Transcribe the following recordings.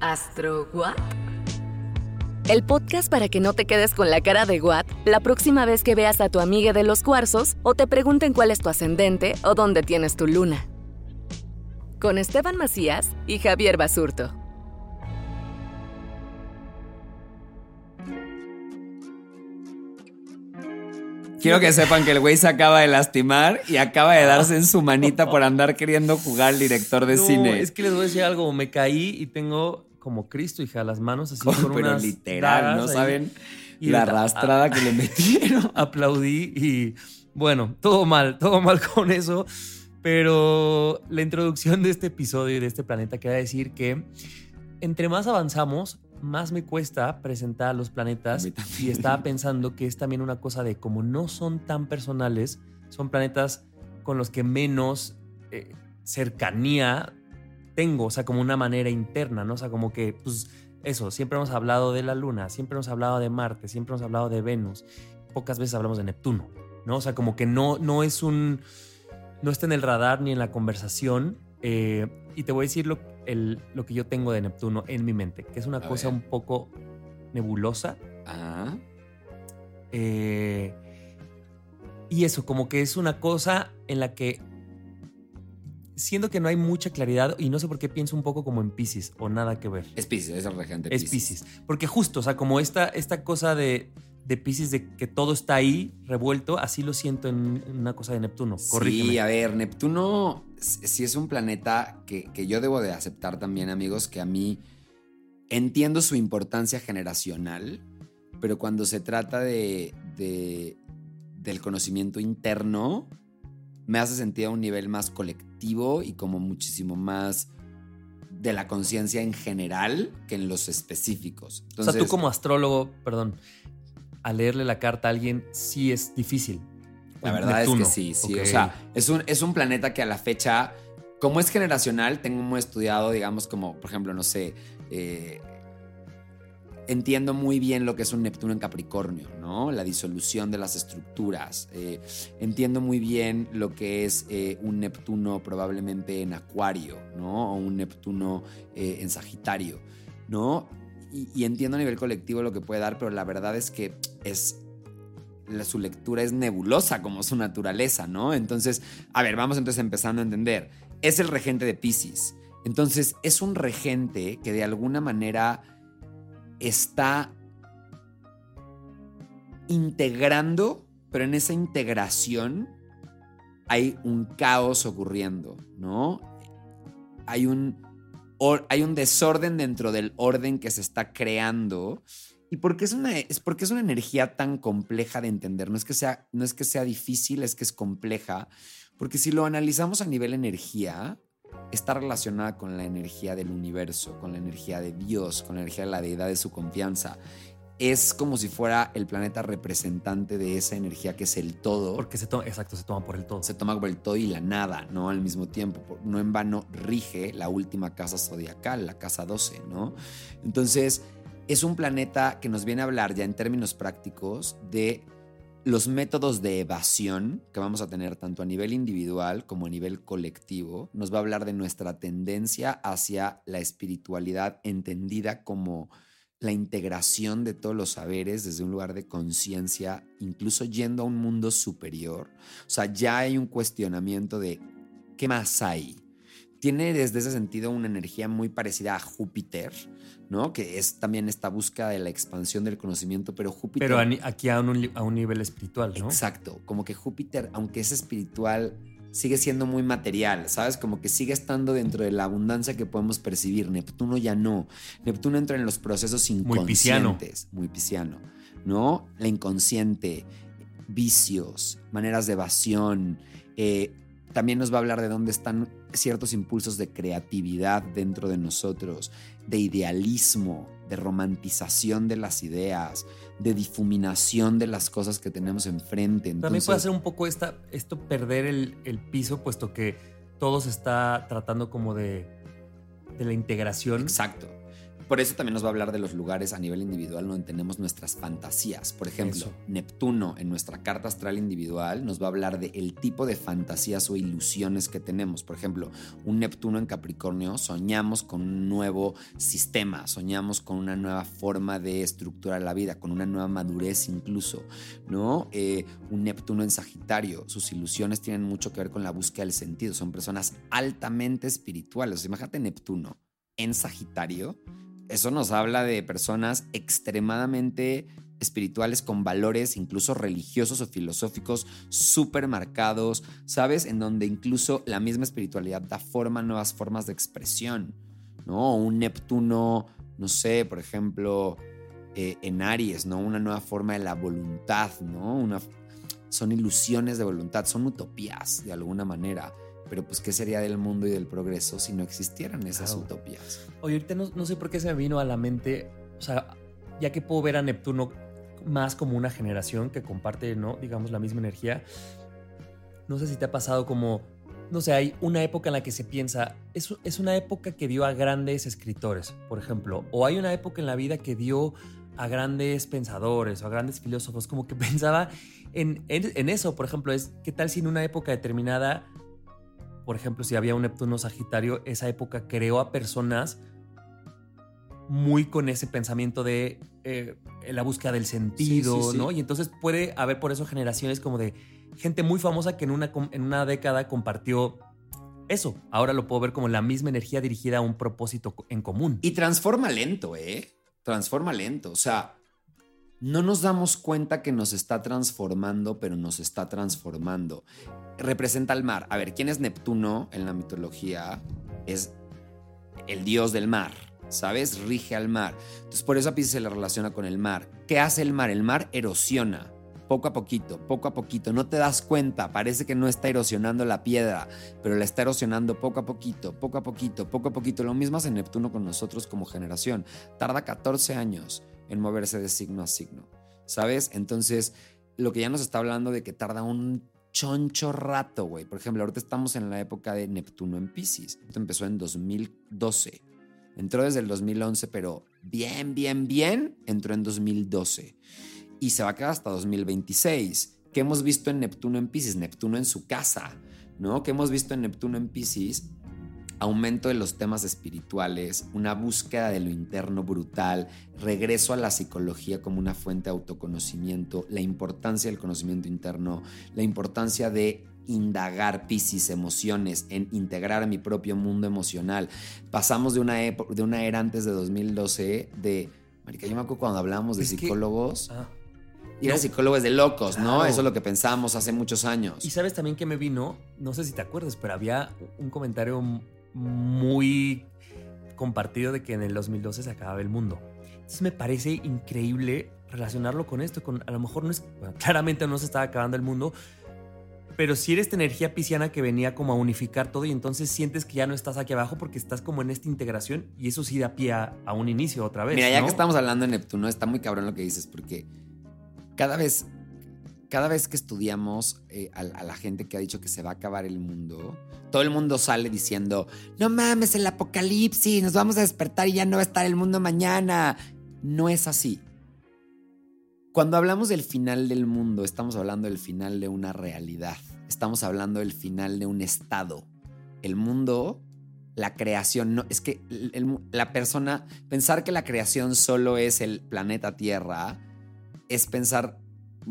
¿Astro What? El podcast para que no te quedes con la cara de What la próxima vez que veas a tu amiga de los cuarzos o te pregunten cuál es tu ascendente o dónde tienes tu luna. Con Esteban Macías y Javier Basurto. Quiero que sepan que el güey se acaba de lastimar y acaba de darse en su manita por andar queriendo jugar al director de No, cine. es que les voy a decir algo. Me caí y tengo como Cristo, hija, las manos así con Pero unas literal, ¿no ahí. saben Y la arrastrada que le metieron? aplaudí y bueno, todo mal, todo mal con eso. Pero la introducción de este episodio y de este planeta queda decir que entre más avanzamos, más me cuesta presentar a los planetas. Y estaba pensando que es también una cosa de como no son tan personales, son planetas con los que menos eh, cercanía tengo, o sea, como una manera interna, ¿no? O sea, como que, pues, eso, siempre hemos hablado de la Luna, siempre hemos hablado de Marte, siempre hemos hablado de Venus, pocas veces hablamos de Neptuno, ¿no? O sea, como que no, no es un, no está en el radar ni en la conversación. eh, y te voy a decir lo, el- lo que yo tengo de Neptuno en mi mente, que es una A cosa ver. un poco nebulosa. Ah, eh, y eso, como que es una cosa en la que siento que no hay mucha claridad y no sé por qué pienso un poco como en Pisces o nada que ver. es Pisces, es el regente Es Pisces. Porque justo, o sea, como esta, esta cosa de, de Pisces de que todo está ahí revuelto, así lo siento en, en una cosa de Neptuno. Corrígeme. Sí, a ver, Neptuno sí es un planeta que, que yo debo de aceptar también, amigos, que a mí entiendo su importancia generacional, pero cuando se trata de, de- del conocimiento interno, me hace sentir a un nivel más colectivo y como muchísimo más de la conciencia en general que en los específicos. o sea, tú Entonces, como astrólogo, perdón, a leerle la carta a alguien sí es difícil. La verdad Neptuno. es que sí, sí. O sea, es un, es un planeta que a la fecha, como es generacional, tengo muy estudiado, digamos, como, por ejemplo, no sé, eh, entiendo muy bien lo que es un Neptuno en Capricornio, ¿no? La disolución de las estructuras. Eh, entiendo muy bien lo que es eh, un Neptuno probablemente en Acuario, ¿no? O un Neptuno eh, en Sagitario, ¿no? Y, entiendo a nivel colectivo lo que puede dar, pero la verdad es que es su lectura es nebulosa como su naturaleza, ¿no? Entonces, a ver, vamos entonces empezando a entender. Es el regente de Pisces. Entonces, es un regente que de alguna manera está integrando, pero en esa integración hay un caos ocurriendo, ¿no? Hay un, hay un desorden dentro del orden que se está creando. ¿Y por qué es una, es porque es una energía tan compleja de entender? No es, que sea, no es que sea difícil, es que es compleja. Porque si lo analizamos a nivel energía, está relacionada con la energía del universo, con la energía de Dios, con la energía de la deidad de su confianza. Es como si fuera el planeta representante de esa energía que es el todo. Porque se toma, exacto, se toma por el todo. se toma por el todo y la nada, ¿no? Al mismo tiempo. No en vano rige la última casa zodiacal, la casa 12, ¿no? Entonces, es un planeta que nos viene a hablar ya en términos prácticos de los métodos de evasión que vamos a tener tanto a nivel individual como a nivel colectivo. Nos va a hablar de nuestra tendencia hacia la espiritualidad entendida como la integración de todos los saberes desde un lugar de conciencia, incluso yendo a un mundo superior. O sea, ya hay un cuestionamiento de qué más hay. Tiene desde ese sentido una energía muy parecida a Júpiter, ¿no? Que es también esta búsqueda de la expansión del conocimiento, pero Júpiter... Pero aquí a un, a un nivel espiritual, ¿no? Exacto, como que Júpiter, aunque es espiritual, sigue siendo muy material, ¿sabes? Como que sigue estando dentro de la abundancia que podemos percibir. Neptuno ya no. Neptuno entra en los procesos inconscientes. Muy pisciano. ¿no? La inconsciente, vicios, maneras de evasión. Eh, también nos va a hablar de dónde están ciertos impulsos de creatividad dentro de nosotros, de idealismo, de romantización de las ideas, de difuminación de las cosas que tenemos enfrente. También puede ser un poco esta, esto perder el, piso, puesto que todo se está tratando como de, de la integración. Exacto. Por eso también nos va a hablar de los lugares a nivel individual donde tenemos nuestras fantasías. Por ejemplo, Neptuno en nuestra carta astral individual nos va a hablar de el tipo de fantasías o ilusiones que tenemos. Por ejemplo, un Neptuno en Capricornio soñamos con un nuevo sistema, soñamos con una nueva forma de estructurar la vida, con una nueva madurez incluso, ¿no? Eh, un Neptuno en Sagitario, sus ilusiones tienen mucho que ver con la búsqueda del sentido. Son personas altamente espirituales. Imagínate Neptuno en Sagitario eso nos habla de personas extremadamente espirituales con valores incluso religiosos o filosóficos súper marcados, ¿sabes? En donde incluso la misma espiritualidad da forma a nuevas formas de expresión, ¿no? Un Neptuno, no sé, por ejemplo, eh, en Aries, ¿no? Una nueva forma de la voluntad, ¿no? Son ilusiones de voluntad, son utopías de alguna manera. Pero pues, ¿qué sería del mundo y del progreso si no existieran esas utopías? Oye, ahorita no, sé por qué se me vino a la mente, o sea, ya que puedo ver a Neptuno más como una generación que comparte, ¿no? Digamos, la misma energía. No sé si te ha pasado como, no sé, hay una época en la que se piensa, es, es una época que dio a grandes escritores, por ejemplo, o hay una época en la vida que dio a grandes pensadores o a grandes filósofos, como que pensaba en, en, en, eso, por ejemplo, es qué tal si en una época determinada por ejemplo, si había un Neptuno Sagitario, esa época creó a personas muy con ese pensamiento de eh, la búsqueda del sentido, ¿no? Y entonces puede haber por eso generaciones como de gente muy famosa que en una, en una década compartió eso. Ahora lo puedo ver como la misma energía dirigida a un propósito en común. Y transforma lento, ¿eh? Transforma lento. O sea, no nos damos cuenta que nos está transformando, pero nos está transformando. Representa al mar. A ver, ¿quién es Neptuno en la mitología? Es el dios del mar, ¿sabes? Rige al mar. Entonces, por eso a Pisces se le relaciona con el mar. ¿Qué hace el mar? El mar erosiona. Poco a poquito, poco a poquito. No te das cuenta, parece que no está erosionando la piedra, pero la está erosionando poco a poquito, poco a poquito, poco a poquito. Lo mismo hace Neptuno con nosotros como generación. Tarda 14 años en moverse de signo a signo, ¿sabes? Entonces, lo que ya nos está hablando de que tarda un choncho rato, güey. Por ejemplo, ahorita estamos en la época de Neptuno en Pisces. Esto empezó en 2012. Entró desde el 2011, pero bien, bien, bien, entró en 2012. Y se va a quedar hasta 2026. ¿Qué hemos visto en Neptuno en Pisces? Neptuno en su casa, ¿no? ¿Qué hemos visto en Neptuno en Pisces? Aumento de los temas espirituales, una búsqueda de lo interno brutal, regreso a la psicología como una fuente de autoconocimiento, la importancia del conocimiento interno, la importancia de indagar piscis, emociones, en integrar a mi propio mundo emocional. Pasamos de una, de una era antes de 2012 de... Marica, yo me acuerdo cuando hablábamos de psicólogos... Ah. Ir a psicólogos de locos, ¿no? Eso es lo que pensamos hace muchos años. Y sabes también que me vino, no sé si te acuerdas, pero había un comentario muy compartido de que en el 2012 se acababa el mundo. Entonces me parece increíble relacionarlo con esto, con a lo mejor no es, claramente no se estaba acabando el mundo, pero si eres esta energía pisciana que venía como a unificar todo y entonces sientes que ya no estás aquí abajo porque estás como en esta integración y eso sí da pie a, un inicio otra vez. Mira, ya que estamos hablando de Neptuno, está muy cabrón lo que dices porque cada vez cada vez que estudiamos eh, a, la gente que ha dicho que se va a acabar el mundo, todo el mundo sale diciendo, no mames, el apocalipsis, nos vamos a despertar y ya no va a estar el mundo mañana. No es así. Cuando hablamos del final del mundo, estamos hablando del final de una realidad, estamos hablando del final de un estado. El mundo, la creación, no, es que la persona, pensar que la creación solo es el planeta Tierra, es pensar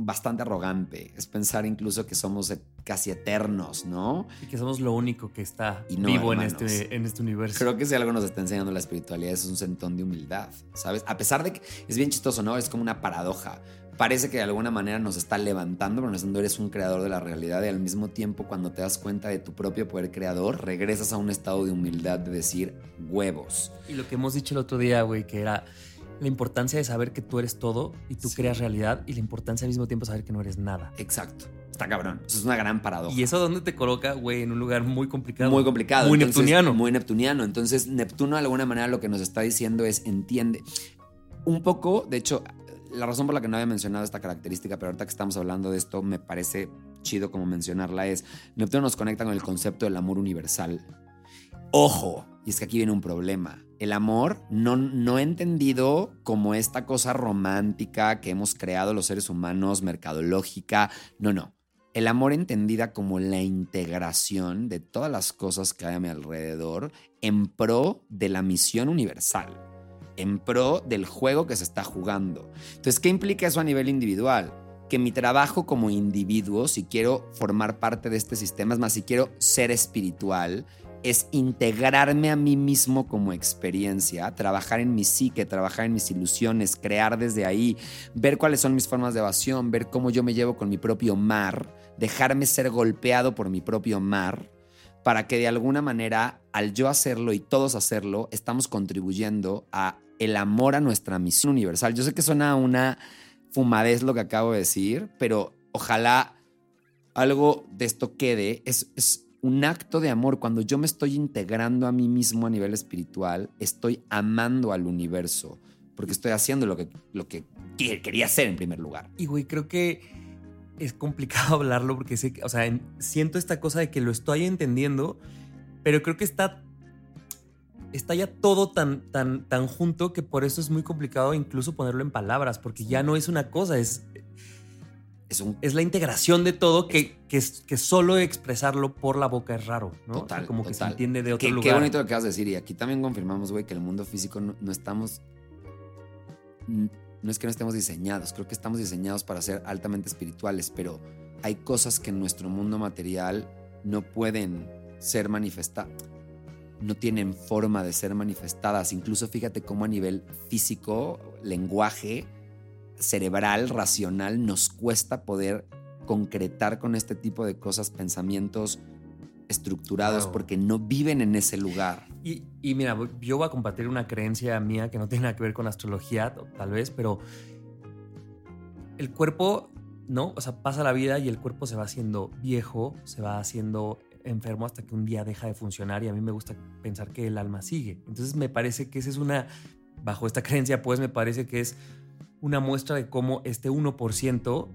bastante arrogante, es pensar incluso que somos e- casi eternos, ¿no? Y que somos lo único que está Y no, vivo en este, en este universo. Creo que si algo nos está enseñando la espiritualidad es un sentón de humildad, ¿sabes? A pesar de que es bien chistoso, ¿no? Es como una paradoja. Parece que de alguna manera nos está levantando, pero fondo eres un creador de la realidad y al mismo tiempo cuando te das cuenta de tu propio poder creador, regresas a un estado de humildad de decir huevos. Y lo que hemos dicho el otro día, güey, que era la importancia de saber que tú eres todo y tú Sí. creas realidad y la importancia al mismo tiempo de saber que no eres nada. Exacto. Está cabrón. Eso es una gran paradoja. Y eso dónde te coloca, güey, en un lugar muy complicado. Muy complicado. Muy Entonces, neptuniano. Muy neptuniano. Entonces, Neptuno de alguna manera lo que nos está diciendo es entiende. Un poco, de hecho, la razón por la que no había mencionado esta característica, pero ahorita que estamos hablando de esto, me parece chido como mencionarla, es Neptuno nos conecta con el concepto del amor universal. Ojo, y es que aquí viene un problema. El amor no, no entendido como esta cosa romántica que hemos creado los seres humanos, mercadológica. No, no. El amor entendida como la integración de todas las cosas que hay a mi alrededor en pro de la misión universal, en pro del juego que se está jugando. Entonces, ¿qué implica eso a nivel individual? Que mi trabajo como individuo, si quiero formar parte de este sistema, es más, si quiero ser espiritual, es integrarme a mí mismo como experiencia, trabajar en mi psique, trabajar en mis ilusiones, crear desde ahí, ver cuáles son mis formas de evasión, ver cómo yo me llevo con mi propio mar, dejarme ser golpeado por mi propio mar, para que de alguna manera, al yo hacerlo y todos hacerlo, estamos contribuyendo a el amor a nuestra misión universal. Yo sé que suena una fumadez lo que acabo de decir, pero ojalá algo de esto quede. Es, es un acto de amor. Cuando yo me estoy integrando a mí mismo a nivel espiritual, estoy amando al universo, porque estoy haciendo lo que, lo que que- quería hacer en primer lugar. Y, güey, creo que es complicado hablarlo porque sé o sea, en- siento esta cosa de que lo estoy entendiendo, pero creo que está, está ya todo tan, tan, tan junto que por eso es muy complicado incluso ponerlo en palabras, porque ya no es una cosa, es, Es un es la integración de todo que, que, solo expresarlo por la boca es raro, ¿no? O sea, Total, como que se entiende de otro Qué, lugar. qué bonito lo que vas a decir. Y aquí también confirmamos, güey, que el mundo físico no, no estamos. No es que no estemos diseñados, creo que estamos diseñados para ser altamente espirituales, pero hay cosas que en nuestro mundo material no pueden ser manifestadas. No tienen forma de ser manifestadas. Incluso fíjate cómo a nivel físico, lenguaje, cerebral, racional, nos cuesta poder concretar con este tipo de cosas pensamientos estructurados porque no viven en ese lugar. Y, y mira, yo voy a compartir una creencia mía que no tiene nada que ver con astrología, tal vez, pero el cuerpo, ¿no? O sea, pasa la vida y el cuerpo se va haciendo viejo, se va haciendo enfermo hasta que un día deja de funcionar y a mí me gusta pensar que el alma sigue. Entonces me parece que esa es una, bajo esta creencia, pues me parece que es una muestra de cómo este 1%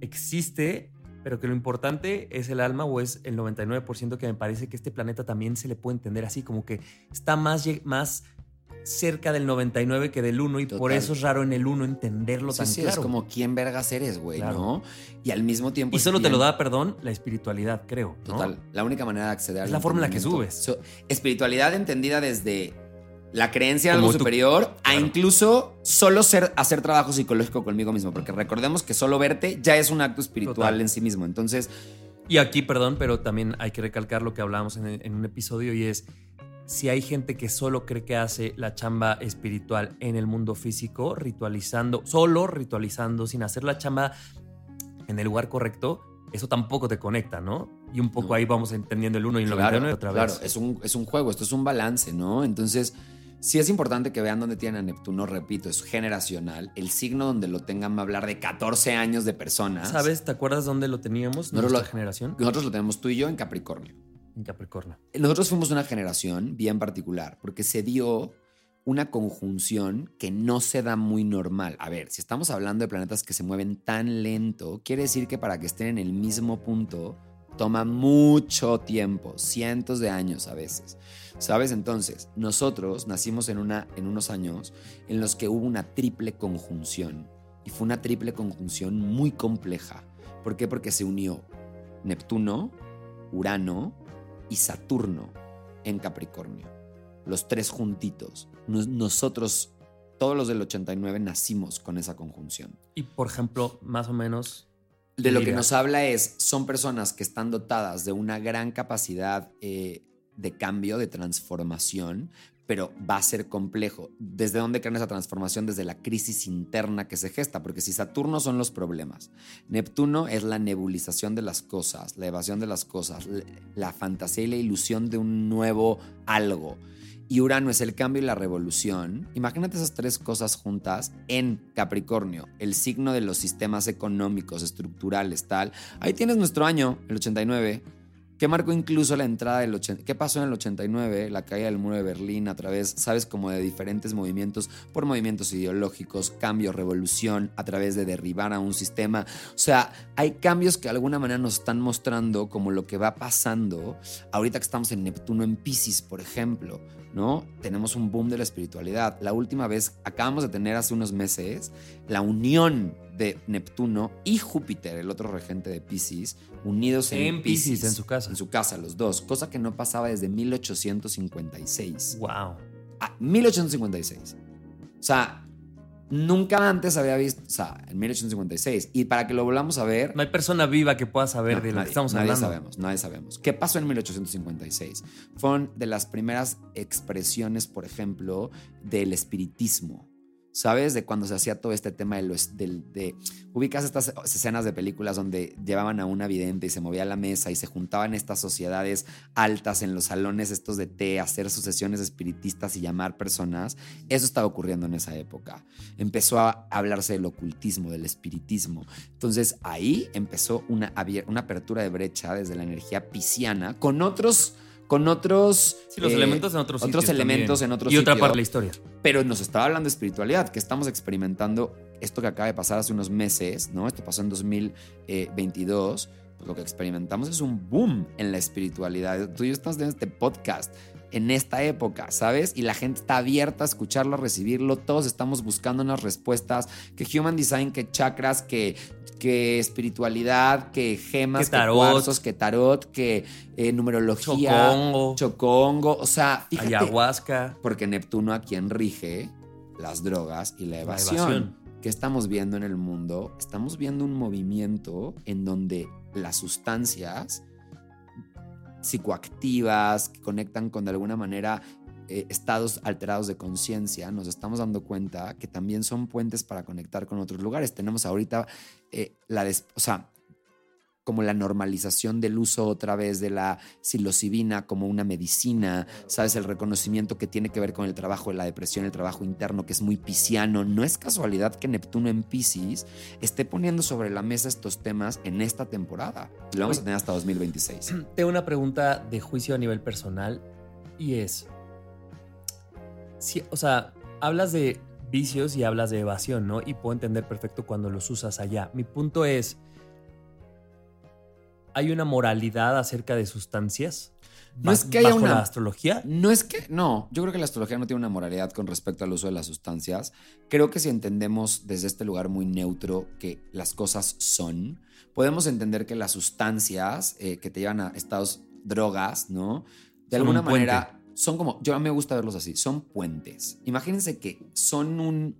existe, pero que lo importante es el alma o es el 99% que me parece que este planeta también se le puede entender así, como que está más, más cerca del 99 que del 1 y por Total. eso es raro en el 1 entenderlo Sí, tan sí, claro. es como quién vergas eres, güey, Claro. ¿no? Y al mismo tiempo... y es solo te lo da, perdón, la espiritualidad, creo. ¿no? Total. La única manera de acceder Es al la forma en la que subes. So- espiritualidad entendida desde la creencia en algo tú- superior a Claro. incluso solo ser, hacer trabajo psicológico conmigo mismo. Porque recordemos que solo verte ya es un acto espiritual Total. en sí mismo. Entonces, Y aquí, perdón, pero también hay que recalcar lo que hablábamos en, en un episodio y es, si hay gente que solo cree que hace la chamba espiritual en el mundo físico, ritualizando, solo ritualizando, sin hacer la chamba en el lugar correcto, eso tampoco te conecta, ¿no? Y un poco No. ahí vamos entendiendo el 1 y el claro, 99 otra claro, vez. es un, es un juego, esto es un balance, ¿no? Entonces, sí es importante que vean dónde tienen a Neptuno, repito, es generacional. El signo donde lo tengan va a hablar de 14 años de personas. ¿Sabes? ¿Te acuerdas dónde lo teníamos? No, Nuestra lo- generación. Nosotros lo tenemos tú y yo en Capricornio. En Capricornio. Nosotros fuimos una generación bien particular porque se dio una conjunción que no se da muy normal. A ver, si estamos hablando de planetas que se mueven tan lento, quiere decir que para que estén en el mismo punto toma mucho tiempo, cientos de años a veces. ¿Sabes? Entonces, nosotros nacimos en, una, en unos años en los que hubo una triple conjunción. Y fue una triple conjunción muy compleja. ¿Por qué? Porque se unió Neptuno, Urano y Saturno. en Capricornio. Los tres juntitos. Nos- Nosotros, todos los del 89, nacimos con esa conjunción. Y por ejemplo, más o menos. De lo que nos habla es, son personas que están dotadas de una gran capacidad eh, de cambio, de transformación, pero va a ser complejo. ¿Desde dónde crean esa transformación? Desde la crisis interna que se gesta, porque si Saturno son los problemas, Neptuno es la nebulización de las cosas, la evasión de las cosas, la fantasía y la ilusión de un nuevo algo. Y Urano es el cambio y la revolución. Imagínate esas tres cosas juntas en Capricornio, el signo de los sistemas económicos, estructurales, tal. Ahí tienes nuestro año, el 89. ¿Qué marcó incluso la entrada del 80? ¿Qué pasó en el 89? La caída del muro de Berlín a través, sabes, como de diferentes movimientos, por movimientos ideológicos, cambio, revolución, a través de derribar a un sistema. O sea, hay cambios que de alguna manera nos están mostrando como lo que va pasando ahorita que estamos en Neptuno en Pisces, por ejemplo, ¿no? Tenemos un boom de la espiritualidad. La última vez, acabamos de tener hace unos meses la unión de Neptuno y Júpiter, el otro regente de Pisces, unidos en, En Piscis, en su casa. En su casa, los dos, cosa que no pasaba desde 1856. Wow. Ah, 1856. O sea, nunca antes había visto, o sea, en 1856. Y para que lo volvamos a ver, No hay persona viva que pueda saber no, de lo nadie, que estamos nadie hablando. sabemos, nadie sabemos. ¿Qué pasó en 1856? Fueron de las primeras expresiones, por ejemplo, del espiritismo. ¿Sabes? De cuando se hacía todo este tema de los. del- de, ubicas estas escenas de películas donde llevaban a una vidente y se movía la mesa y se juntaban estas sociedades altas en los salones estos de té, hacer sucesiones espiritistas y llamar personas. Eso estaba ocurriendo en esa época. Empezó a hablarse del ocultismo, del espiritismo. Entonces ahí empezó una, una apertura de brecha desde la energía pisciana con otros. Con otros. Sí, los eh, elementos en otros Otros sitios elementos también. en otros Y otra parte de la historia. Pero nos estaba hablando de espiritualidad, que estamos experimentando esto que acaba de pasar hace unos meses, ¿no? Esto pasó en 2022. Pues lo que experimentamos es un boom en la espiritualidad. Tú y yo estamos en este podcast en esta época, ¿sabes? Y la gente está abierta a escucharlo, a recibirlo. Todos estamos buscando unas respuestas. Que Human Design, que chakras, que, que espiritualidad, que gemas, Que tarot. cuarzos, que tarot, que eh, numerología. Chocongo. Chocongo. O sea, fíjate. Ayahuasca. Porque Neptuno a quien rige las drogas y la evasión. evasión. ¿Qué estamos viendo en el mundo? Estamos viendo un movimiento en donde las sustancias psicoactivas que conectan con de alguna manera eh, estados alterados de conciencia, nos estamos dando cuenta que también son puentes para conectar con otros lugares. Tenemos ahorita eh, la, des- como la normalización del uso otra vez de la psilocibina como una medicina, sabes, el reconocimiento que tiene que ver con el trabajo de la depresión, el trabajo interno, que es muy pisciano. No es casualidad que Neptuno en Pisces esté poniendo sobre la mesa estos temas en esta temporada. Y lo vamos a tener hasta 2026. Tengo una pregunta de juicio a nivel personal y es, si, o sea, hablas de vicios y hablas de evasión, ¿no? Y puedo entender perfecto cuando los usas allá. Mi punto es, ¿hay una moralidad acerca de sustancias? No es que haya una- la astrología. No es que, no, yo creo que la astrología no tiene una moralidad con respecto al uso de las sustancias. Creo que si entendemos desde este lugar muy neutro que las cosas son, podemos entender que las sustancias eh, que te llevan a estados drogas, ¿no? De Son alguna puente. manera son como, yo a mí me gusta verlos así, son puentes. Imagínense que son un,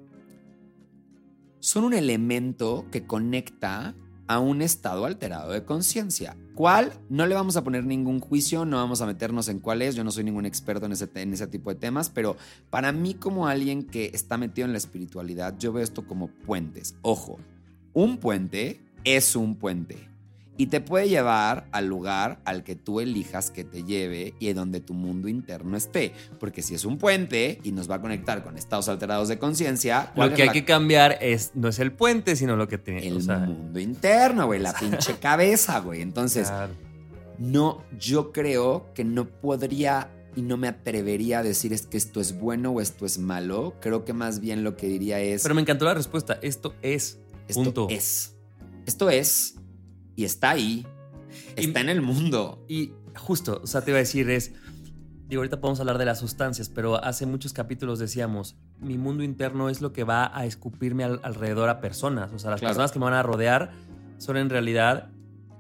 son un elemento que conecta a un estado alterado de conciencia. ¿Cuál? No le vamos a poner ningún juicio, no vamos a meternos en cuál es, yo no soy ningún experto en ese, en ese tipo de temas, pero para mí como alguien que está metido en la espiritualidad, yo veo esto como puentes. Ojo, un puente es un puente y te puede llevar al lugar al que tú elijas que te lleve y donde tu mundo interno esté. Porque si es un puente y nos va a conectar con estados alterados de conciencia, ¿cuál Lo que hay la- que cambiar es, no es el puente, sino lo que tiene. el o sea, mundo interno, güey, la pinche cabeza, güey. Entonces, claro. no, yo creo que no podría y no me atrevería a decir es que esto es bueno o esto es malo. Creo que más bien lo que diría es Pero me encantó la respuesta. Esto es. esto punto. es. Esto es y está ahí. Y- Está en el mundo. Y justo, o sea, te iba a decir es, digo, ahorita podemos hablar de las sustancias, pero hace muchos capítulos decíamos, mi mundo interno es lo que va a escupirme al- alrededor a personas, o sea, las Claro. personas que me van a rodear son en realidad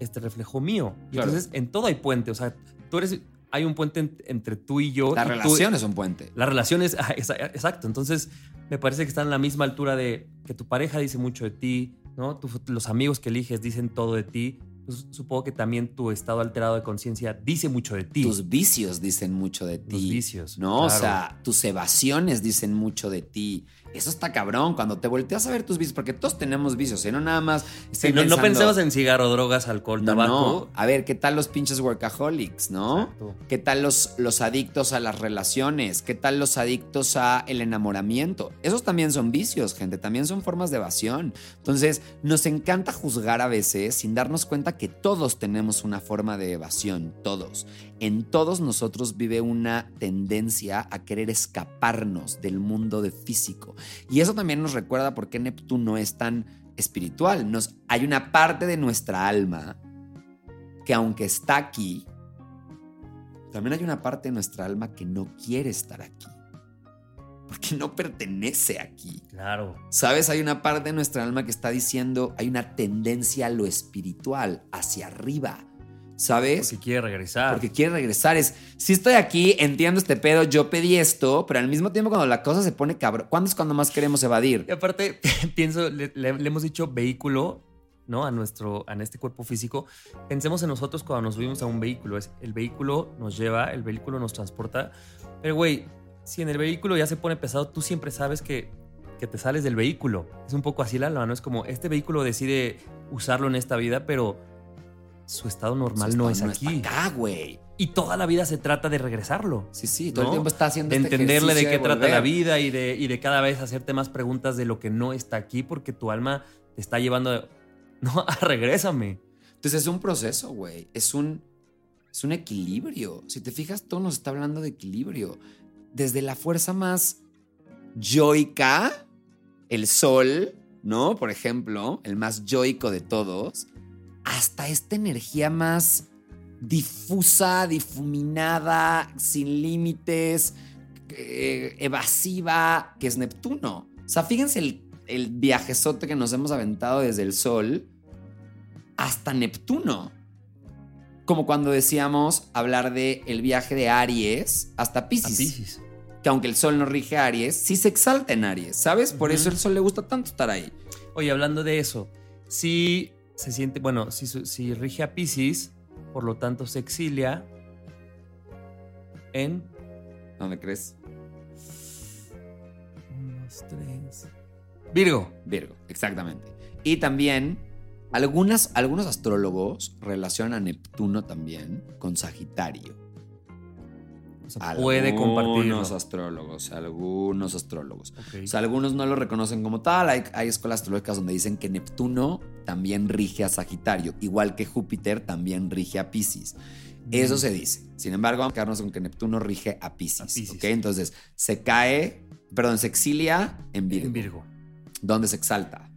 este reflejo mío. Y Claro. entonces en todo hay puente, o sea, tú eres hay un puente en- entre tú y yo. La y tú- relación es un puente. La relación es. ah, exa- Exacto. Entonces, me parece que están a la misma altura de que tu pareja dice mucho de ti, ¿no? Tu- los amigos que eliges dicen todo de ti. Pues, supongo que también tu estado alterado de conciencia dice mucho de ti. Tus vicios dicen mucho de ti. Los vicios, No, o claro. sea, tus evasiones dicen mucho de ti. Eso está cabrón cuando te volteas a ver tus vicios, porque todos tenemos vicios, ¿eh? No nada más. Sí, no, no pensemos en cigarro, drogas, alcohol, No, tabaco. no. A ver, ¿qué tal los pinches workaholics, no? Exacto. ¿Qué tal los, los adictos a las relaciones? ¿Qué tal los adictos a el enamoramiento? Esos también son vicios, gente, también son formas de evasión. Entonces, nos encanta juzgar a veces sin darnos cuenta que todos tenemos una forma de evasión, todos. En todos nosotros vive una tendencia a querer escaparnos del mundo de físico. Y eso también nos recuerda por qué Neptuno es tan espiritual. Nos, hay una parte de nuestra alma que aunque está aquí, también hay una parte de nuestra alma que no quiere estar aquí. Porque no pertenece aquí. Claro. ¿Sabes? Hay una parte de nuestra alma que está diciendo, hay una tendencia a lo espiritual, hacia arriba. ¿Sabes? Porque quiere regresar. Porque quiere regresar. Es, si estoy aquí, entiendo este pedo, yo pedí esto, pero al mismo tiempo cuando la cosa se pone cabrón, ¿cuándo es cuando más queremos evadir? Y aparte, pienso, le, le- le hemos dicho vehículo, ¿no? A nuestro, a este cuerpo físico. Pensemos en nosotros cuando nos subimos a un vehículo. Es, el vehículo nos lleva, el vehículo nos transporta. Pero, güey, si en el vehículo ya se pone pesado, tú siempre sabes que, que te sales del vehículo. Es un poco así la alma, ¿no? Es como, este vehículo decide usarlo en esta vida, pero su estado normal Su no es estado aquí. acá, güey. y toda la vida se trata de regresarlo. Sí, sí, todo ¿no? el tiempo está haciendo de este entenderle de qué trata la vida y de, y de cada vez hacerte más preguntas de lo que no está aquí porque tu alma te está llevando no a regrésame Entonces es un proceso, güey. Es un, es un equilibrio. Si te fijas, todo nos está hablando de equilibrio. Desde la fuerza más yoica, el sol, ¿no? Por ejemplo, el más yoico de todos, hasta esta energía más difusa, difuminada, sin límites, eh, evasiva, que es Neptuno. O sea, fíjense el, el viajezote que nos hemos aventado desde el sol hasta Neptuno. Como cuando decíamos hablar de el viaje de Aries hasta a Pisces. Pisces. Que aunque el sol no rige a Aries, sí se exalta en Aries, ¿sabes? Por eso el sol le gusta tanto estar ahí. Oye, hablando de eso, si se siente, bueno, si, si rige a Pisces, por lo tanto se exilia en ¿No me crees? un, dos, tres. Virgo. Virgo, exactamente. Y también algunas, algunos astrólogos relacionan a Neptuno también con Sagitario. O sea, puede compartirlo. Algunos astrólogos, algunos astrólogos. O sea, algunos no lo reconocen como tal. Hay, hay escuelas astrológicas donde dicen que Neptuno también rige a Sagitario, igual que Júpiter también rige a Pisces. Eso Mm. se dice. Sin embargo, vamos a quedarnos con que Neptuno rige a Pisces. A Piscis. ¿ok? Entonces, se cae, perdón, se exilia en Virgo. En Virgo. ¿Dónde se exalta?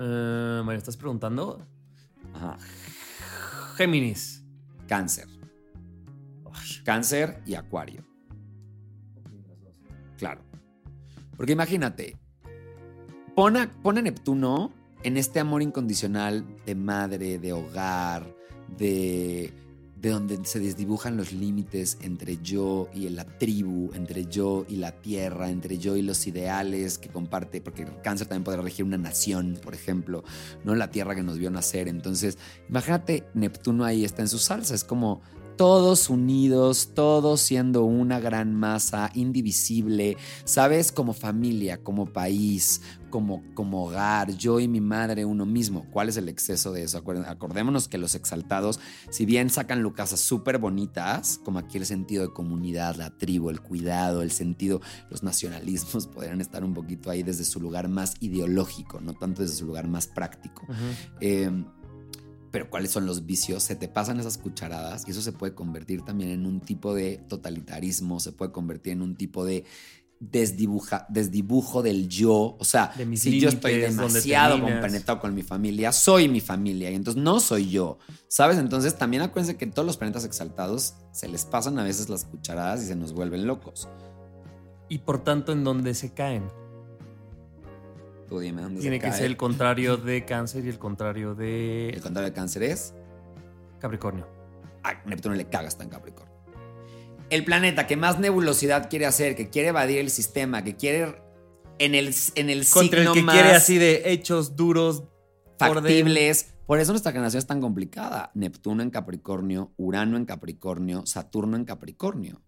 Eh, ¿Me estás preguntando? Ajá. Géminis. Cáncer. Cáncer y Acuario. Claro. Porque imagínate, pon a, pon a Neptuno en este amor incondicional de madre, de hogar, de, de donde se desdibujan los límites entre yo y la tribu, entre yo y la tierra, entre yo y los ideales que comparte, porque el cáncer también podrá regir una nación, por ejemplo, no la tierra que nos vio nacer. Entonces, imagínate, Neptuno ahí está en su salsa, es como todos unidos, todos siendo una gran masa indivisible, ¿sabes? Como familia, como país, como, como hogar, yo y mi madre uno mismo. ¿Cuál es el exceso de eso? Acordémonos que los exaltados, si bien sacan lucasas súper bonitas, como aquí el sentido de comunidad, la tribu, el cuidado, el sentido, los nacionalismos podrían estar un poquito ahí desde su lugar más ideológico, no tanto desde su lugar más práctico. Eh, pero cuáles son los vicios, se te pasan esas cucharadas y eso se puede convertir también en un tipo de totalitarismo, se puede convertir en un tipo de desdibuja, desdibujo del yo. O sea, De si yo estoy demasiado compenetrado con mi familia, soy mi familia y entonces no soy yo. ¿Sabes? Entonces también acuérdense que todos los planetas exaltados se les pasan a veces las cucharadas y se nos vuelven locos. Y por tanto, en donde se caen. Tú dime dónde Tiene se que cae. ser el contrario de cáncer y el contrario El de contrario de cáncer es Capricornio. a Neptuno le caga está en Capricornio. el planeta que más nebulosidad quiere hacer, que quiere evadir el sistema, que quiere en el, en el Contra el signo que más quiere así de hechos duros. factibles. Por eso nuestra generación es tan complicada. Neptuno en Capricornio, Urano en Capricornio, Saturno en Capricornio.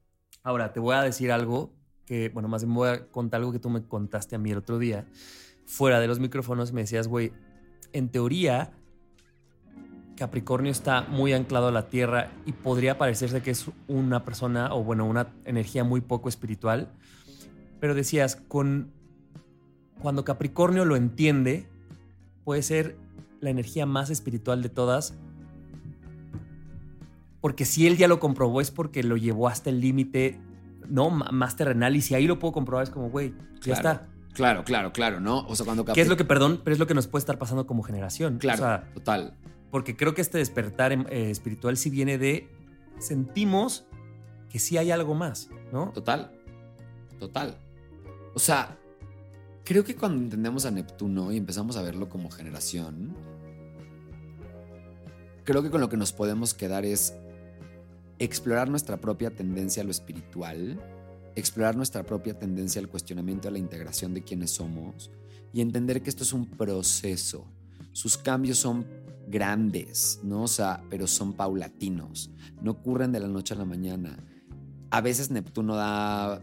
Ahora, te voy a decir algo que, bueno, más bien voy a contar algo que tú me contaste a mí el otro día. Fuera de los micrófonos me decías, güey, en teoría, Capricornio está muy anclado a la Tierra y podría parecerse que es una persona o, bueno, una energía muy poco espiritual. Pero decías, con, cuando Capricornio lo entiende, puede ser la energía más espiritual de todas. Porque si él ya lo comprobó es porque lo llevó hasta el límite, ¿no? M- Más terrenal. Y si ahí lo puedo comprobar es como, güey, ya está. Claro, claro, claro, ¿no? O sea, cuando ¿Qué es lo que, perdón, pero es lo que nos puede estar pasando como generación? Claro, O sea, total. porque creo que este despertar em, eh, espiritual sí viene de sentimos que sí hay algo más, ¿no? Total. Total. O sea, creo que cuando entendemos a Neptuno y empezamos a verlo como generación, creo que con lo que nos podemos quedar es explorar nuestra propia tendencia a lo espiritual, explorar nuestra propia tendencia al cuestionamiento, a la integración de quienes somos y entender que esto es un proceso. Sus cambios son grandes, ¿no? O sea, pero son paulatinos, no ocurren de la noche a la mañana. A veces Neptuno da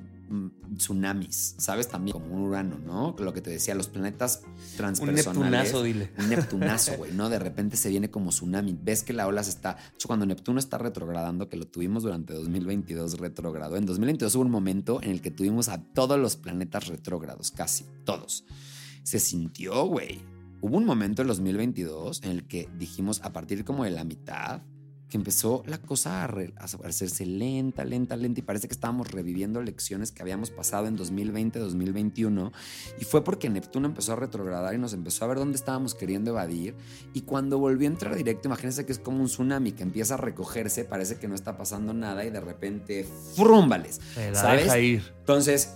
tsunamis, ¿sabes? También como un Urano, ¿no? Lo que te decía, los planetas Un transpersonales. Neptunazo, dile. Un Neptunazo, güey, ¿no? De repente se viene como tsunami. Ves que la ola se está. Cuando Neptuno está retrogradando, que lo tuvimos durante 2022 retrogrado. En 2022 hubo un momento en el que tuvimos a todos los planetas retrógrados, casi todos. Se sintió, güey. Hubo un momento en 2022 en el que dijimos, a partir como de la mitad, que empezó la cosa a, re- a hacerse lenta, lenta, lenta y parece que estábamos reviviendo lecciones que habíamos pasado en 2020, 2021 y fue porque Neptuno empezó a retrogradar y nos empezó a ver dónde estábamos queriendo evadir y cuando volvió a entrar directo, imagínense que es como un tsunami que empieza a recogerse, parece que no está pasando nada y de repente ¡frúmbales! ¿Sabes? deja ir. Entonces,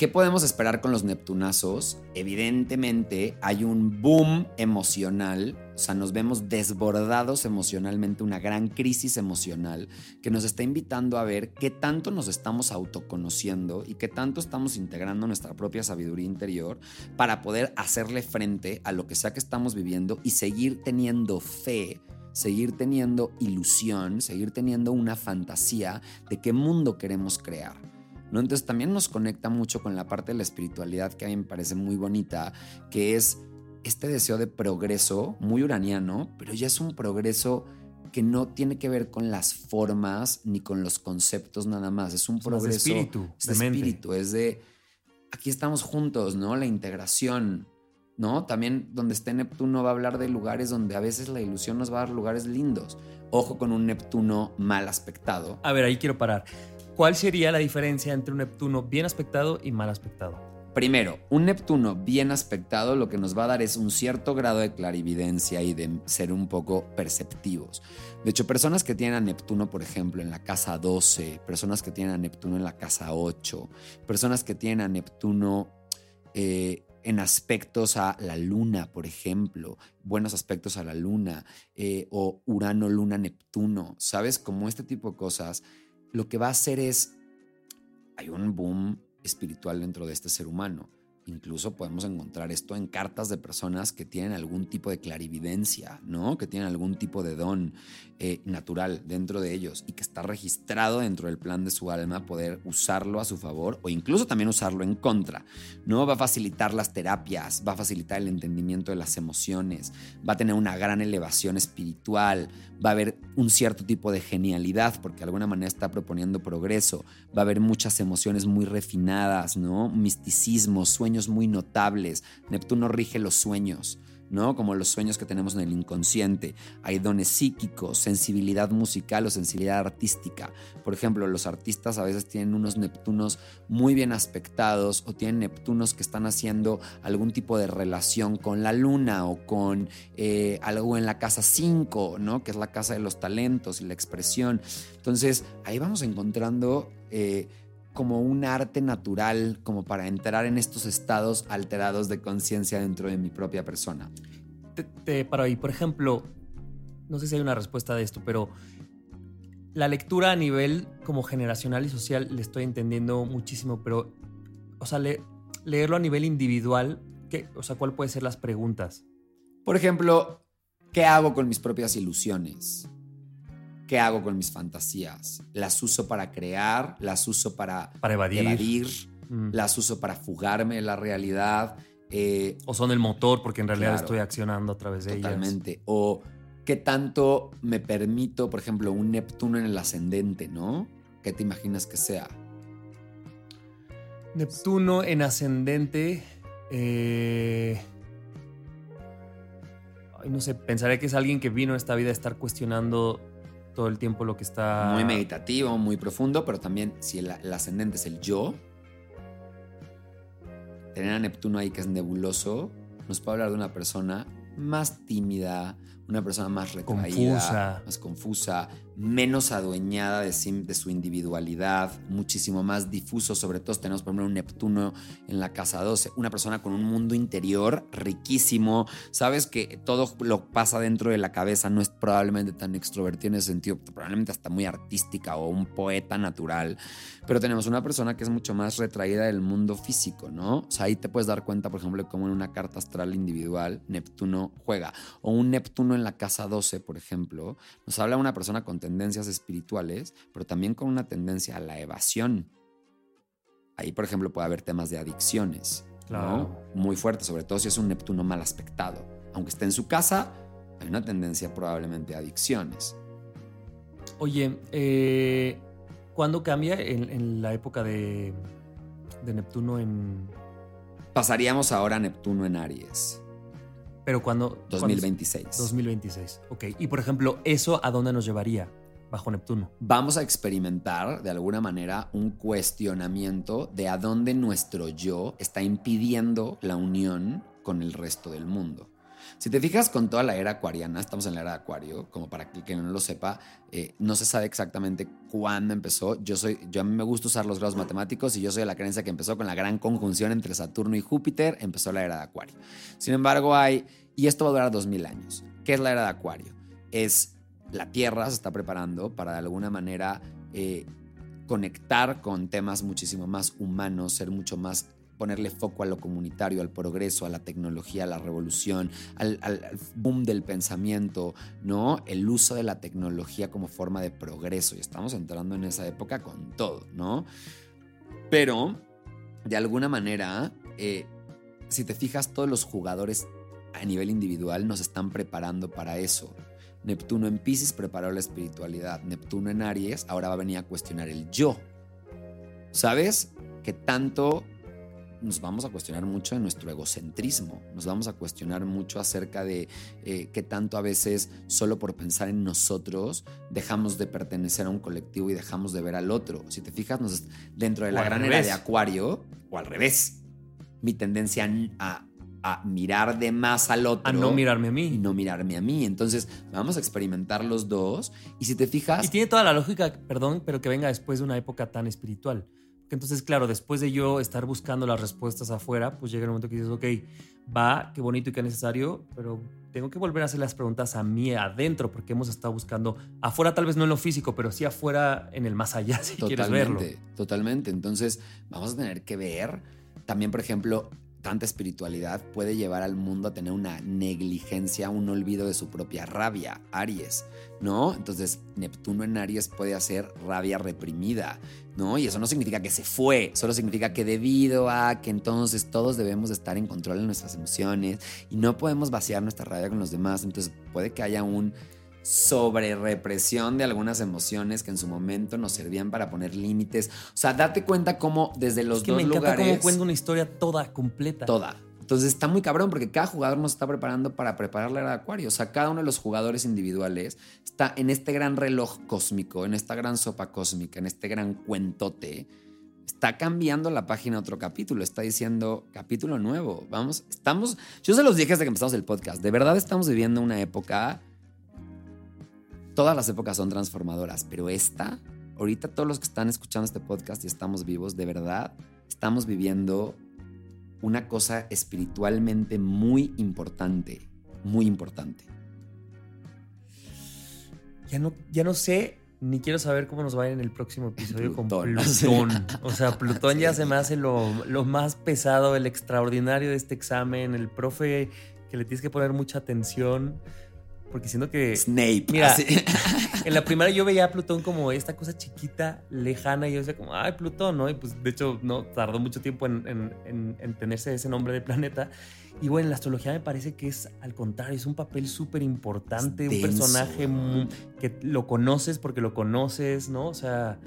¿qué podemos esperar con los Neptunazos? Evidentemente hay un boom emocional, o sea, nos vemos desbordados emocionalmente, una gran crisis emocional que nos está invitando a ver qué tanto nos estamos autoconociendo y qué tanto estamos integrando nuestra propia sabiduría interior para poder hacerle frente a lo que sea que estamos viviendo y seguir teniendo fe seguir teniendo ilusión, seguir teniendo una fantasía de qué mundo queremos crear. ¿No? Entonces también nos conecta mucho con la parte de la espiritualidad que a mí me parece muy bonita, que es este deseo de progreso muy uraniano, pero ya es un progreso que no tiene que ver con las formas ni con los conceptos nada más, es un Es más de progreso espíritu, es de espíritu, es de aquí estamos juntos, ¿no? La integración, ¿no? También donde esté Neptuno va a hablar de lugares donde a veces la ilusión nos va a dar lugares lindos. Ojo con un Neptuno mal aspectado. A ver, ahí quiero parar. ¿Cuál sería la diferencia entre un Neptuno bien aspectado y mal aspectado? Primero, un Neptuno bien aspectado lo que nos va a dar es un cierto grado de clarividencia y de ser un poco perceptivos. De hecho, personas que tienen a Neptuno, por ejemplo, en la casa 12, personas que tienen a Neptuno en la casa 8, personas que tienen a Neptuno eh, en aspectos a la luna, por ejemplo, buenos aspectos a la luna, eh, o Urano, Luna, Neptuno, ¿sabes? Como este tipo de cosas, lo que va a hacer es, hay un boom espiritual dentro de este ser humano. Incluso podemos encontrar esto en cartas de personas que tienen algún tipo de clarividencia, ¿no? Que tienen algún tipo de don eh, natural dentro de ellos y que está registrado dentro del plan de su alma poder usarlo a su favor o incluso también usarlo en contra, ¿no? Va a facilitar las terapias, va a facilitar el entendimiento de las emociones, va a tener una gran elevación espiritual, va a haber un cierto tipo de genialidad porque de alguna manera está proponiendo progreso, va a haber muchas emociones muy refinadas, ¿no? Misticismo, muy notables. Neptuno rige los sueños. ¿no? Como los sueños que tenemos en el inconsciente. Hay dones psíquicos, sensibilidad musical o sensibilidad artística. Por ejemplo, los artistas a veces tienen unos Neptunos muy bien aspectados o tienen Neptunos que están haciendo algún tipo de relación con la luna o con eh, algo en la casa 5, ¿no? Que es la casa de los talentos y la expresión. Entonces, ahí vamos encontrando... Eh, como un arte natural, como para entrar en estos estados alterados de conciencia dentro de mi propia persona. Te, te paro ahí. Por ejemplo, no sé si hay una respuesta de esto, pero la lectura a nivel como generacional y social le estoy entendiendo muchísimo, pero, o sea, leerlo a nivel individual, ¿qué, o sea, ¿cuál puede ser las preguntas? Por ejemplo, ¿qué hago con mis propias ilusiones? ¿Qué hago con mis fantasías? ¿Las uso para crear? ¿Las uso para, para evadir? Mm. ¿Las uso para fugarme de la realidad? Eh, o son el motor porque en realidad estoy accionando a través de ellas. Totalmente. O qué tanto me permito, por ejemplo, un Neptuno en el ascendente, ¿no? ¿Qué te imaginas que sea? Neptuno en ascendente. Eh, no sé, pensaré que es alguien que vino a esta vida a estar cuestionando todo el tiempo lo que está. Muy meditativo, muy profundo, pero también si el, ascendente es el yo, tener a Neptuno ahí que es nebuloso, nos puede hablar de una persona más tímida, una persona más retraída, más confusa, menos adueñada de, de, su individualidad, muchísimo más difuso. Sobre todo tenemos, por ejemplo, un Neptuno en la casa 12, una persona con un mundo interior riquísimo. Sabes que todo lo pasa dentro de la cabeza, no es probablemente tan extrovertido en ese sentido, probablemente hasta muy artística o un poeta natural. Pero tenemos una persona que es mucho más retraída del mundo físico, ¿no? O sea, ahí te puedes dar cuenta, por ejemplo, cómo en una carta astral individual Neptuno juega. O un Neptuno en la casa 12, por ejemplo, nos habla de una persona con tendencias espirituales, pero también con una tendencia a la evasión. Ahí, por ejemplo, puede haber temas de adicciones, ¿no? Muy fuerte, sobre todo si es un Neptuno mal aspectado. Aunque esté en su casa, hay una tendencia probablemente a adicciones. Oye, eh, ¿cuándo cambia en, la época de, de Neptuno en... Pasaríamos ahora a Neptuno en Aries. Pero cuando... 2026. 2026, ok. Y por ejemplo, ¿eso a dónde nos llevaría bajo Neptuno? Vamos a experimentar de alguna manera un cuestionamiento de a dónde nuestro yo está impidiendo la unión con el resto del mundo. Si te fijas con toda la era acuariana, estamos en la era de Acuario, como para que quien no lo sepa, eh, no se sabe exactamente cuándo empezó. Yo soy, yo a mí me gusta usar los grados matemáticos y yo soy de la creencia que empezó con la gran conjunción entre Saturno y Júpiter, empezó la era de Acuario. Sin embargo, hay, y esto va a durar 2000 años. ¿Qué es la era de Acuario? Es la Tierra se está preparando para de alguna manera eh, conectar con temas muchísimo más humanos, ser mucho más ponerle foco a lo comunitario, al progreso, a la tecnología, a la revolución, al, boom del pensamiento, ¿no? El uso de la tecnología como forma de progreso. Y estamos entrando en esa época con todo, ¿no? Pero, de alguna manera, eh, si te fijas, todos los jugadores a nivel individual nos están preparando para eso. Neptuno en Pisces preparó la espiritualidad. Neptuno en Aries ahora va a venir a cuestionar el yo. ¿Sabes? Que tanto nos vamos a cuestionar mucho de nuestro egocentrismo, nos vamos a cuestionar mucho acerca de eh, qué tanto a veces solo por pensar en nosotros dejamos de pertenecer a un colectivo y dejamos de ver al otro. Si te fijas, dentro de la gran era de Acuario, o al revés, mi tendencia a, a mirar de más al otro. A no mirarme a mí. Y no mirarme a mí. Entonces, vamos a experimentar los dos. Y si te fijas. Y tiene toda la lógica, perdón, pero que venga después de una época tan espiritual. Entonces, claro, después de yo estar buscando las respuestas afuera, pues llega el momento que dices, ok, va, qué bonito y qué necesario, pero tengo que volver a hacer las preguntas a mí adentro, porque hemos estado buscando afuera, tal vez no en lo físico, pero sí afuera en el más allá, si totalmente, quieres verlo. Totalmente. Entonces, vamos a tener que ver también, por ejemplo, tanta espiritualidad puede llevar al mundo a tener una negligencia, un olvido de su propia rabia, Aries, ¿no? Entonces, Neptuno en Aries puede hacer rabia reprimida, ¿no? Y eso no significa que se fue, solo significa que debido a que entonces todos debemos estar en control de nuestras emociones y no podemos vaciar nuestra rabia con los demás, entonces puede que haya un sobre represión de algunas emociones que en su momento nos servían para poner límites. O sea, date cuenta cómo desde los es que dos me encanta cómo cuenta una historia toda completa. Toda. Entonces está muy cabrón porque cada jugador nos está preparando para preparar la era de Acuario. O sea, cada uno de los jugadores individuales está en este gran reloj cósmico, en esta gran sopa cósmica, en este gran cuentote. Está cambiando la página a otro capítulo. Está diciendo capítulo nuevo. Vamos, estamos. Yo se los dije desde que empezamos el podcast. De verdad estamos viviendo una época todas las épocas son transformadoras, pero esta, ahorita todos los que están escuchando este podcast y estamos vivos, de verdad, estamos viviendo una cosa espiritualmente muy importante, muy importante. Ya no, ya no sé Ni quiero saber cómo nos va a ir en el próximo episodio con Plutón. Plutón. O sea, Plutón ya se me hace lo, lo más pesado, el extraordinario de este examen, el profe que le tienes que poner mucha atención. Porque siento que. Snape. Mira, así. en la primera yo veía a Plutón como esta cosa chiquita, lejana, y yo decía como, ay, Plutón, ¿no? Y pues de hecho, no, tardó mucho tiempo en, en- en- en tenerse ese nombre de planeta. Y bueno, en la astrología me parece que es al contrario, es un papel súper importante, un personaje que lo conoces porque lo conoces, ¿no? O sea,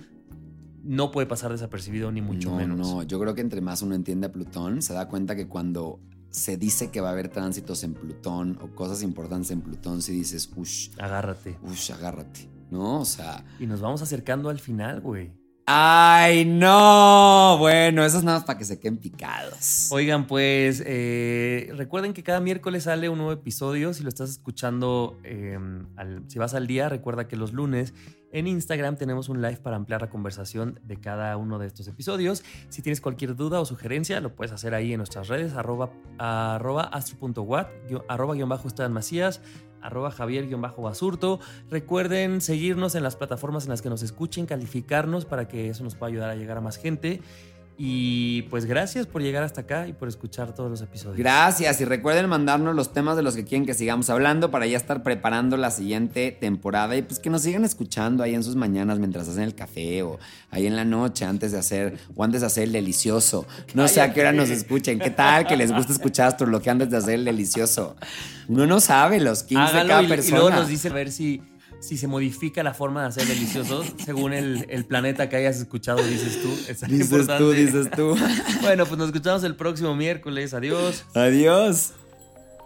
no puede pasar desapercibido ni mucho no, menos. No, yo creo que entre más uno entiende a Plutón, se da cuenta que cuando se dice que va a haber tránsitos en Plutón o cosas importantes en Plutón, si dices, ush, Agárrate. ush, agárrate, ¿no? O sea, Y nos vamos acercando al final, güey. ¡ay, no! Bueno, eso es nada más para que se queden picados. Oigan, pues eh, recuerden que cada miércoles sale un nuevo episodio. Si lo estás escuchando, eh, al- si vas al día, recuerda que los lunes en Instagram tenemos un live para ampliar la conversación de cada uno de estos episodios. Si tienes cualquier duda o sugerencia, lo puedes hacer ahí en nuestras redes, arroba, arroba astro.wat, arroba guion bajo Esteban Macías, arroba Javier guion bajo Basurto. Recuerden seguirnos en las plataformas en las que nos escuchen, calificarnos para que eso nos pueda ayudar a llegar a más gente. Y pues gracias por llegar hasta acá y por escuchar todos los episodios. Gracias y recuerden mandarnos los temas de los que quieren que sigamos hablando para ya estar preparando la siguiente temporada y pues que nos sigan escuchando ahí en sus mañanas mientras hacen el café o ahí en la noche antes de hacer o antes de hacer el delicioso. No sé a qué hora nos escuchen. ¿Qué tal que les gusta escuchar astrología antes de hacer el delicioso? Uno no sabe los kings de Háganlo cada y, y persona. luego nos dice a ver si, si se modifica la forma de hacer deliciosos según el, el planeta que hayas escuchado, dices tú. Es dices importante. tú, dices tú. Bueno, pues nos escuchamos el próximo miércoles. Adiós. Adiós.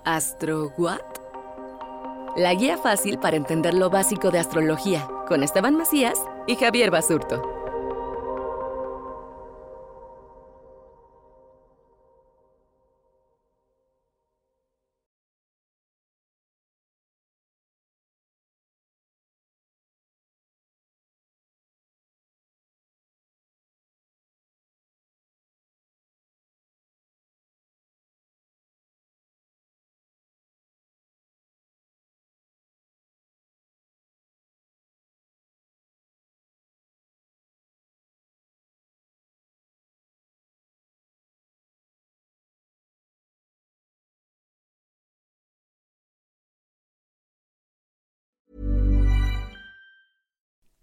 ¿Astro What? La guía fácil para entender lo básico de astrología, con Esteban Macías y Javier Basurto.